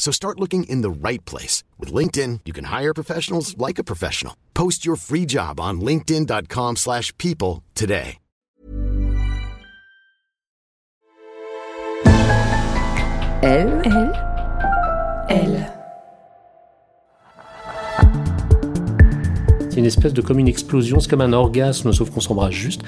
So start looking in the right place. With LinkedIn, you can hire professionals like a professional. Post your free job on linkedin.com slash people today. Elle, elle, elle. C'est une espèce de comme une explosion, c'est comme un orgasme, sauf qu'on s'embrasse juste.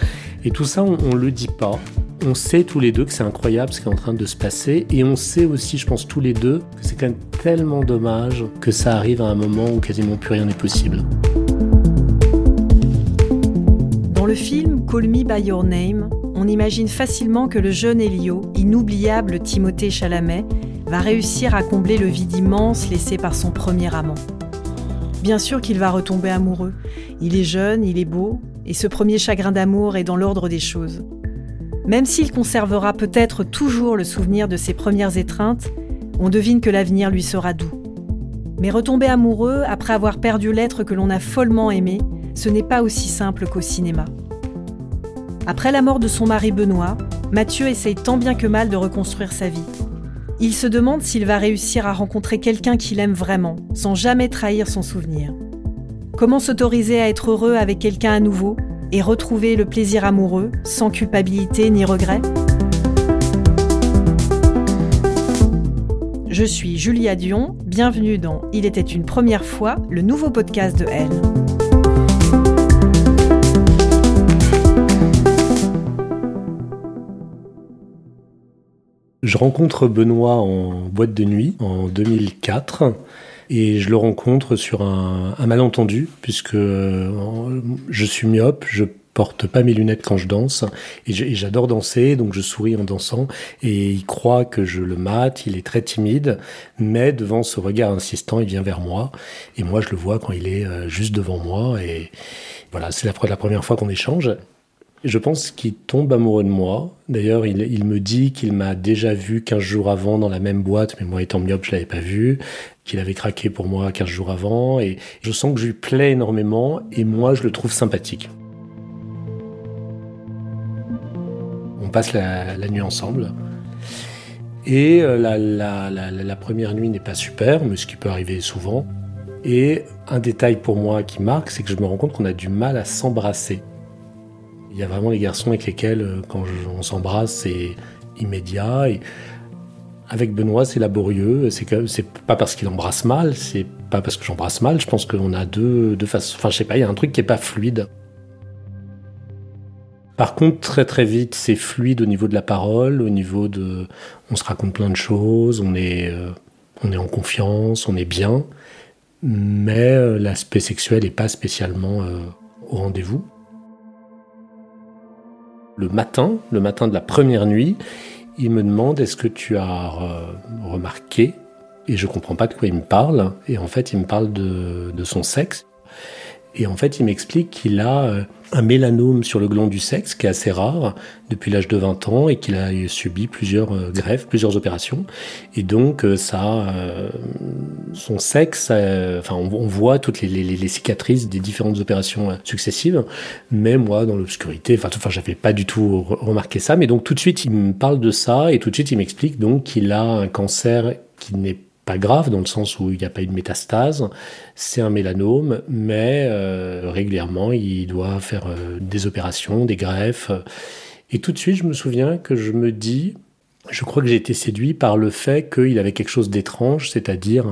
Et tout ça, on, on le dit pas. On sait tous les deux que c'est incroyable ce qui est en train de se passer. Et on sait aussi, je pense tous les deux, que c'est quand même tellement dommage que ça arrive à un moment où quasiment plus rien n'est possible. Dans le film Call Me By Your Name, on imagine facilement que le jeune Elio, inoubliable Timothée Chalamet, va réussir à combler le vide immense laissé par son premier amant. Bien sûr qu'il va retomber amoureux. Il est jeune, il est beau, et ce premier chagrin d'amour est dans l'ordre des choses. Même s'il conservera peut-être toujours le souvenir de ses premières étreintes, on devine que l'avenir lui sera doux. Mais retomber amoureux après avoir perdu l'être que l'on a follement aimé, ce n'est pas aussi simple qu'au cinéma. Après la mort de son mari Benoît, Mathieu essaye tant bien que mal de reconstruire sa vie. Il se demande s'il va réussir à rencontrer quelqu'un qu'il aime vraiment, sans jamais trahir son souvenir. Comment s'autoriser à être heureux avec quelqu'un à nouveau et retrouver le plaisir amoureux, sans culpabilité ni regret Je suis Julia Dion, bienvenue dans Il était une première fois, le nouveau podcast de Elle. Je rencontre Benoît en boîte de nuit en 2004 et je le rencontre sur un, malentendu puisque euh, je suis myope, je porte pas mes lunettes quand je danse et j'adore danser donc je souris en dansant et il croit que je le mate, il est très timide mais devant ce regard insistant il vient vers moi et moi je le vois quand il est euh, juste devant moi et voilà c'est la première fois qu'on échange je pense qu'il tombe amoureux de moi. D'ailleurs, il, me dit qu'il m'a déjà vu 15 jours avant dans la même boîte, mais moi étant myope, je l'avais pas vu. Qu'il avait craqué pour moi 15 jours avant. Et je sens que je lui plais énormément et moi, je le trouve sympathique. On passe la, nuit ensemble. Et euh, la, la, la première nuit n'est pas super, mais ce qui peut arriver souvent. Et un détail pour moi qui marque, c'est que je me rends compte qu'on a du mal à s'embrasser. Il y a vraiment les garçons avec lesquels, euh, quand on s'embrasse, c'est immédiat. Et avec Benoît, c'est laborieux. C'est c'est pas parce qu'il embrasse mal, c'est pas parce que j'embrasse mal. Je pense qu'on a deux, deux façons. Enfin, je sais pas, il y a un truc qui est pas fluide. Par contre, très très vite, c'est fluide au niveau de la parole, au niveau de, on se raconte plein de choses, on est, euh, on est en confiance, on est bien, mais euh, l'aspect sexuel n'est pas spécialement au rendez-vous le matin, le matin de la première nuit, il me demande est-ce que tu as remarqué et je comprends pas de quoi il me parle et en fait il me parle de son sexe et en fait il m'explique qu'il a euh, un mélanome sur le gland du sexe qui est assez rare depuis l'âge de 20 ans et qu'il a subi plusieurs euh, greffes, plusieurs opérations. Et donc euh, ça son sexe enfin on, voit toutes les, cicatrices des différentes opérations successives. Mais moi dans l'obscurité enfin enfin j'avais pas du tout remarqué ça. Mais donc tout de suite il me parle de ça et tout de suite il m'explique donc qu'il a un cancer qui n'est pas grave dans le sens où il n'y a pas eu de métastase, c'est un mélanome, mais euh, régulièrement il doit faire euh, des opérations, des greffes. Et tout de suite je me souviens que je me dis, Je crois que j'ai été séduit par le fait qu'il avait quelque chose d'étrange, c'est-à-dire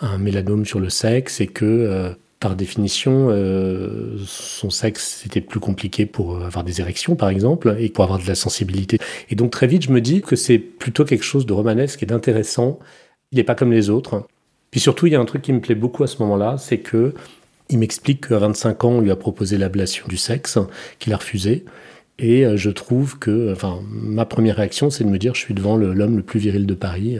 un, mélanome sur le sexe et que, euh, par définition, euh, son sexe c'était plus compliqué pour avoir des érections, par exemple, et pour avoir de la sensibilité. Et donc très vite, je me dis que c'est plutôt quelque chose de romanesque et d'intéressant. Il n'est pas comme les autres. Puis surtout, il y a un truc qui me plaît beaucoup à ce moment-là, c'est que il m'explique qu'à 25 ans, on lui a proposé l'ablation du sexe, qu'il a refusé. Et euh, je trouve que, enfin, ma première réaction, c'est de me dire, je suis devant l'homme le, plus viril de Paris.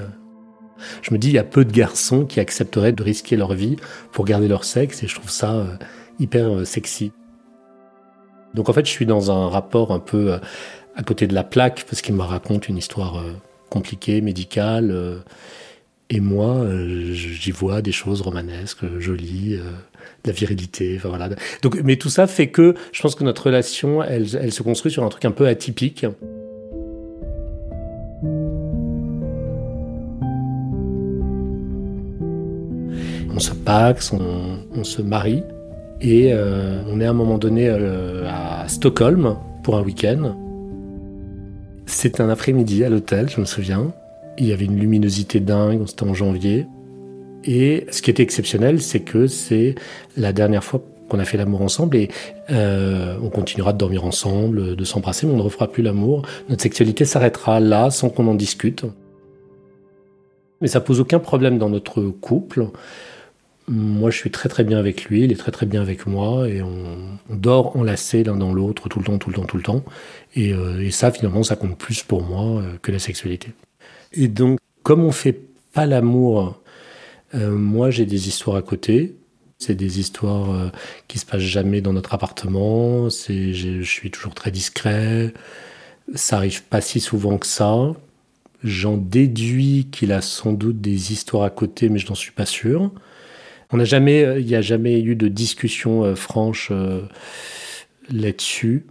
Je me dis, il y a peu de garçons qui accepteraient de risquer leur vie pour garder leur sexe, et je trouve ça euh, hyper euh, sexy. Donc en fait, je suis dans un rapport un peu à côté de la plaque, parce qu'il me raconte une histoire compliquée, médicale. Et moi, j'y vois des choses romanesques, jolies la virilité. Enfin, voilà. Donc, mais tout ça fait que je pense que notre relation, elle, elle se construit sur un truc un peu atypique. On se paxe, on, se marie et euh, on est à un moment donné euh, à Stockholm pour un week-end. C'est un après-midi à l'hôtel, je me souviens. Il y avait une luminosité dingue, c'était en janvier. Et ce qui était exceptionnel, c'est que c'est la dernière fois qu'on a fait l'amour ensemble et euh, on continuera de dormir ensemble, de s'embrasser, mais on ne refera plus l'amour. Notre sexualité s'arrêtera là sans qu'on en discute. Mais ça pose aucun problème dans notre couple. Moi, je suis très très bien avec lui, il est très très bien avec moi, et on, dort enlacés l'un dans l'autre tout le temps, tout le temps, tout le temps. Et, euh, ça, finalement, ça compte plus pour moi euh, que la sexualité. Et donc, comme on fait pas l'amour euh, moi, j'ai des histoires à côté. C'est des histoires euh, qui se passent jamais dans notre appartement. C'est, je suis toujours très discret. Ça arrive pas si souvent que ça. J'en déduis qu'il a sans doute des histoires à côté, mais je n'en suis pas sûr. On n'a jamais, euh, il n'y a jamais eu de discussion franche là-dessus.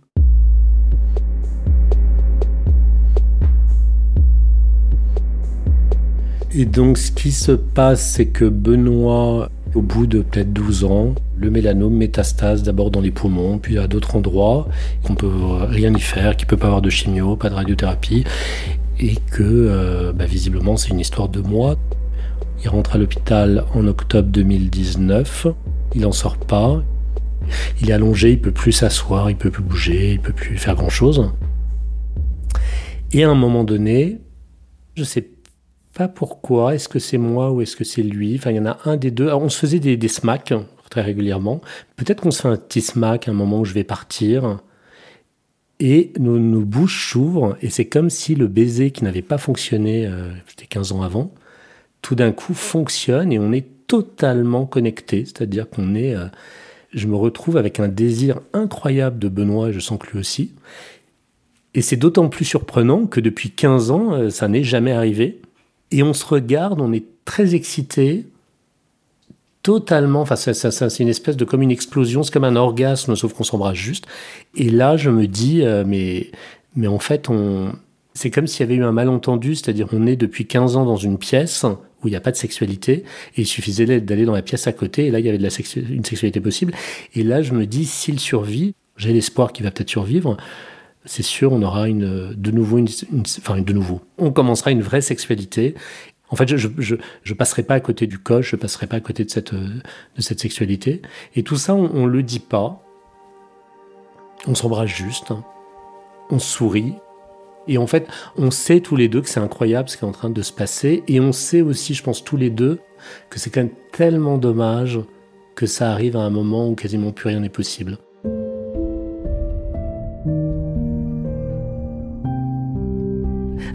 Et donc, ce qui se passe, c'est que Benoît, au bout de peut-être 12 ans, le mélanome métastase d'abord dans les poumons, puis à d'autres endroits, qu'on peut rien y faire, qu'il peut pas avoir de chimio, pas de radiothérapie, et que euh, bah, visiblement c'est une histoire de mois. Il rentre à l'hôpital en octobre 2019, il n'en sort pas, il est allongé, il peut plus s'asseoir, il peut plus bouger, il peut plus faire grand chose. Et à un moment donné, je sais pas pourquoi. Est-ce que c'est moi ou est-ce que c'est lui? Enfin, il y en a un des deux. on se faisait des, smacks très régulièrement. Peut-être qu'on se fait un petit smack à un moment où je vais partir. Et nos, bouches s'ouvrent. Et c'est comme si le baiser qui n'avait pas fonctionné, euh, c'était 15 ans avant, tout d'un coup fonctionne et on est totalement connecté. C'est-à-dire qu'on est. Euh, je me retrouve avec un désir incroyable de Benoît et je sens que lui aussi. Et c'est d'autant plus surprenant que depuis 15 ans, euh, ça n'est jamais arrivé et on se regarde, on est très excité, totalement, enfin c'est une espèce de comme une explosion, c'est comme un orgasme, sauf qu'on s'embrasse juste. Et là, je me dis, euh, mais, mais en fait, on, c'est comme s'il y avait eu un malentendu, c'est-à-dire on est depuis 15 ans dans une pièce où il n'y a pas de sexualité, et il suffisait d'aller dans la pièce à côté, et là, il y avait une sexualité possible. Et là, je me dis, s'il survit, j'ai l'espoir qu'il va peut-être survivre, c'est sûr, on aura une, de nouveau, une, enfin de nouveau, on commencera une vraie sexualité. En fait, je, je, passerai pas à côté du coche, je passerai pas à côté de cette, de cette sexualité. Et tout ça, on, on le dit pas. On s'embrasse juste, on sourit. Et en fait, on sait tous les deux que c'est incroyable ce qui est en train de se passer. Et on sait aussi, je pense tous les deux, que c'est quand même tellement dommage que ça arrive à un moment où quasiment plus rien n'est possible.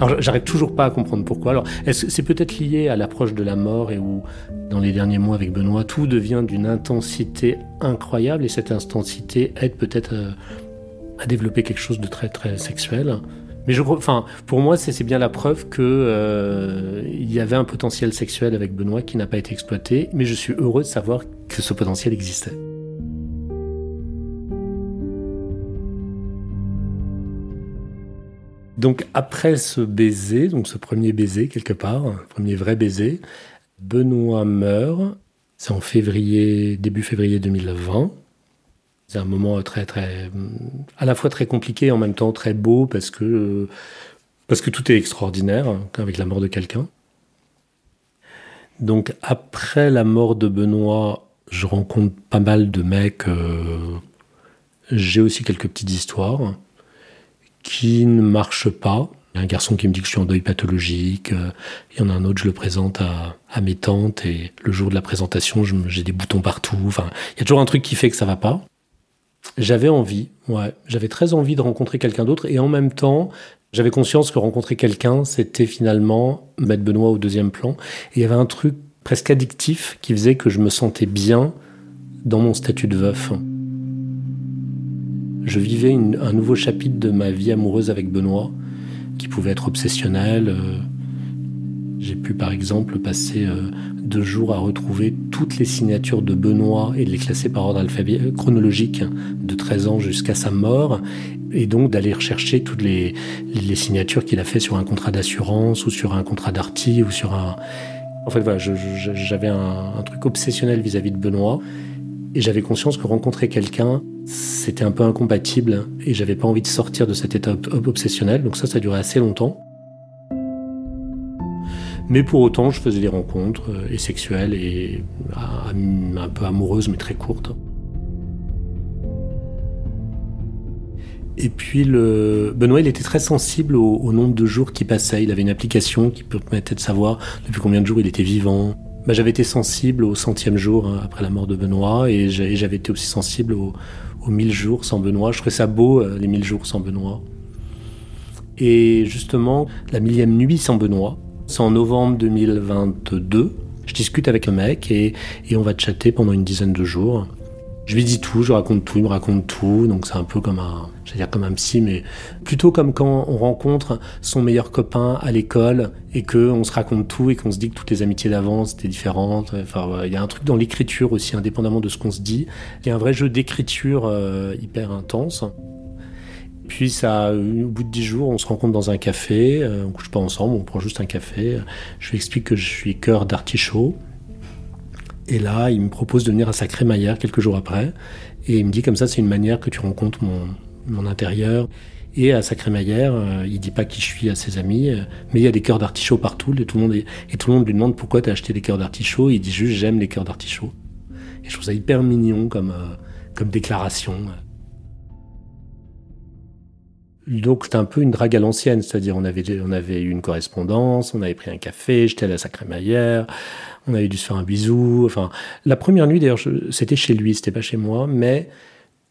Alors j'arrive toujours pas à comprendre pourquoi. Alors c'est peut-être lié à l'approche de la mort et où dans les derniers mois avec Benoît tout devient d'une intensité incroyable et cette intensité aide peut-être euh, à, développer quelque chose de très très sexuel. Mais je enfin pour moi c'est bien la preuve que euh, il y avait un potentiel sexuel avec Benoît qui n'a pas été exploité. Mais je suis heureux de savoir que ce potentiel existait. Donc après ce baiser, donc ce premier baiser quelque part, premier vrai baiser, Benoît meurt. C'est en février, début février 2020. C'est un moment très très, à la fois très compliqué en même temps très beau parce que Parce que tout est extraordinaire hein, avec la mort de quelqu'un. Donc après la mort de Benoît, je rencontre pas mal de mecs. Euh, j'ai aussi quelques petites histoires qui ne marchent pas. Il y a un garçon qui me dit que je suis en deuil pathologique. Euh, il y en a un autre, je le présente à, à mes tantes et le jour de la présentation, j'ai des boutons partout. Enfin, il y a toujours un truc qui fait que ça va pas. J'avais envie, ouais, j'avais très envie de rencontrer quelqu'un d'autre et en même temps, j'avais conscience que rencontrer quelqu'un, c'était finalement mettre Benoît au deuxième plan. Et il y avait un truc presque addictif qui faisait que je me sentais bien dans mon statut de veuf. Je vivais un nouveau chapitre de ma vie amoureuse avec Benoît, qui pouvait être obsessionnel. Euh. J'ai pu par exemple passer euh, deux jours à retrouver toutes les signatures de Benoît et les classer par ordre alphabétique chronologique de 13 ans jusqu'à sa mort et donc d'aller rechercher toutes les, signatures qu'il a fait sur un contrat d'assurance ou sur un contrat d'arty ou sur un... En fait, voilà, j'avais un, truc obsessionnel vis-à-vis de Benoît et j'avais conscience que rencontrer quelqu'un, c'était un peu incompatible et j'avais pas envie de sortir de cet état obsessionnel. Donc ça, ça duré assez longtemps. Mais pour autant, je faisais des rencontres euh, et sexuelles et un peu amoureuses, mais très courtes. Et puis Benoît, il était très sensible au, nombre de jours qui passaient. Il avait une application qui permettait de savoir depuis combien de jours il était vivant. Bah, j'avais été sensible au centième jour hein, après la mort de Benoît et j'avais été aussi sensible aux, mille jours sans Benoît. Je trouvais ça beau, euh, les mille jours sans Benoît. Et justement, la millième nuit sans Benoît, c'est en novembre 2022. Je discute avec un mec et, et on va chatter pendant une dizaine de jours. Je lui dis tout, je raconte tout, il me raconte tout, donc c'est un peu comme un, dire comme un psy, mais plutôt comme quand on rencontre son meilleur copain à l'école et que on se raconte tout et qu'on se dit que toutes les amitiés d'avant étaient différentes. Enfin, il y a un truc dans l'écriture aussi, indépendamment de ce qu'on se dit. Il y a un vrai jeu d'écriture euh, hyper intense. Puis ça, au bout de dix jours, on se rencontre dans un café, euh, on couche pas ensemble, on prend juste un café. Je lui explique que je suis cœur d'artichaut et là, il me propose de venir à sa crémaillère quelques jours après. Et il me dit comme ça, c'est une manière que tu rencontres mon, mon intérieur. Et à sa crémaillère, euh, il dit pas qui je suis à ses amis, euh, mais il y a des cœurs d'artichaut partout. Et tout, le monde et tout le monde lui demande pourquoi tu as acheté des cœurs d'artichaut. Il dit juste j'aime les cœurs d'artichaut. Et je trouve ça hyper mignon comme, euh, comme déclaration. Donc c'était un peu une drague à l'ancienne, c'est-à-dire on avait, on avait eu une correspondance, on avait pris un café, j'étais à la crémaillère, on avait dû se faire un bisou. Enfin, la première nuit, d'ailleurs, c'était chez lui, c'était pas chez moi, mais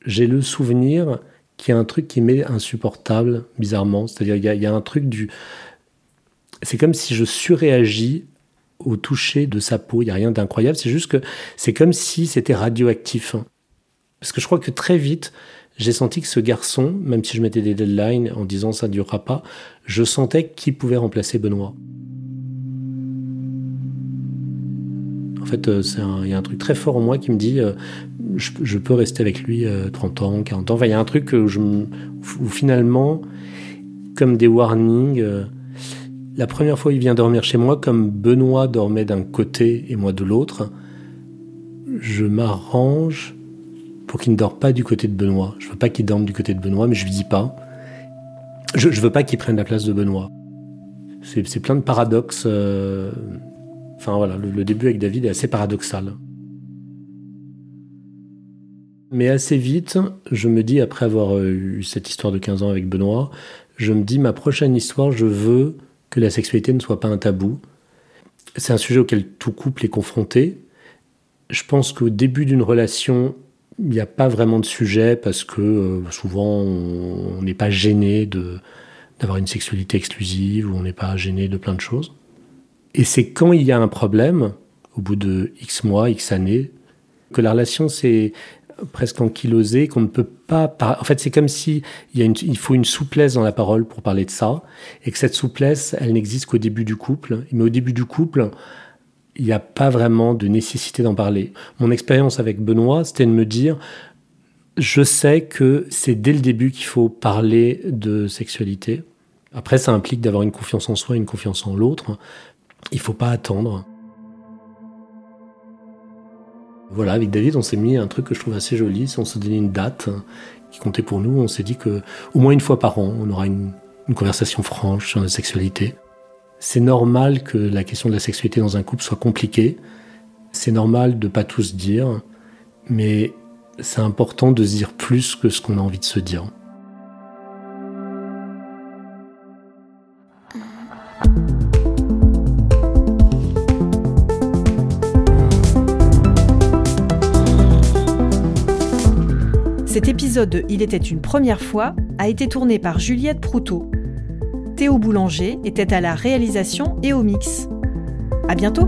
j'ai le souvenir qu'il y a un truc qui m'est insupportable, bizarrement. C'est-à-dire, il, y a, un truc du. C'est comme si je surréagis au toucher de sa peau. Il n'y a rien d'incroyable. C'est juste que c'est comme si c'était radioactif. Parce que je crois que très vite, j'ai senti que ce garçon, même si je mettais des deadlines en disant ça ne durera pas, je sentais qu'il pouvait remplacer Benoît. En fait, euh, il y a un truc très fort en moi qui me dit euh, je, peux rester avec lui 30 euh, ans, 40 ans. il y a un truc où finalement, comme des warnings, la première fois il vient dormir chez moi, comme Benoît dormait d'un côté et moi de l'autre, je m'arrange pour qu'il ne dort pas du côté de Benoît. Je veux pas qu'il dorme du côté de Benoît, mais je lui dis pas. Je, je veux pas qu'il prenne la place de Benoît. C'est plein de paradoxes. Enfin voilà, le, début avec David est assez paradoxal. Mais assez vite, je me dis, après avoir euh, eu cette histoire de 15 ans avec Benoît, je me dis, ma prochaine histoire, je veux que la sexualité ne soit pas un tabou. C'est un sujet auquel tout couple est confronté. Je pense qu'au début d'une relation, il n'y a pas vraiment de sujet parce que euh, souvent on n'est pas gêné d'avoir une sexualité exclusive ou on n'est pas gêné de plein de choses. Et c'est quand il y a un problème, au bout de X mois, X années, que la relation s'est presque ankylosée, qu'on ne peut pas... En fait, c'est comme si il, il faut une souplesse dans la parole pour parler de ça, et que cette souplesse, elle n'existe qu'au début du couple. Mais au début du couple, il n'y a pas vraiment de nécessité d'en parler. Mon expérience avec Benoît, c'était de me dire, je sais que c'est dès le début qu'il faut parler de sexualité. Après, ça implique d'avoir une confiance en soi, une confiance en l'autre. Il faut pas attendre. Voilà, avec David, on s'est mis un truc que je trouve assez joli. On s'est donné une date qui comptait pour nous. On s'est dit que au moins une fois par an, on aura une une conversation franche sur notre sexualité. C'est normal que la question de la sexualité dans un couple soit compliquée. C'est normal de pas tout se dire, mais c'est important de se dire plus que ce qu'on a envie de se dire. Cet épisode de Il était une première fois a été tourné par Juliette Proutot. Théo Boulanger était à la réalisation et au mix. À bientôt!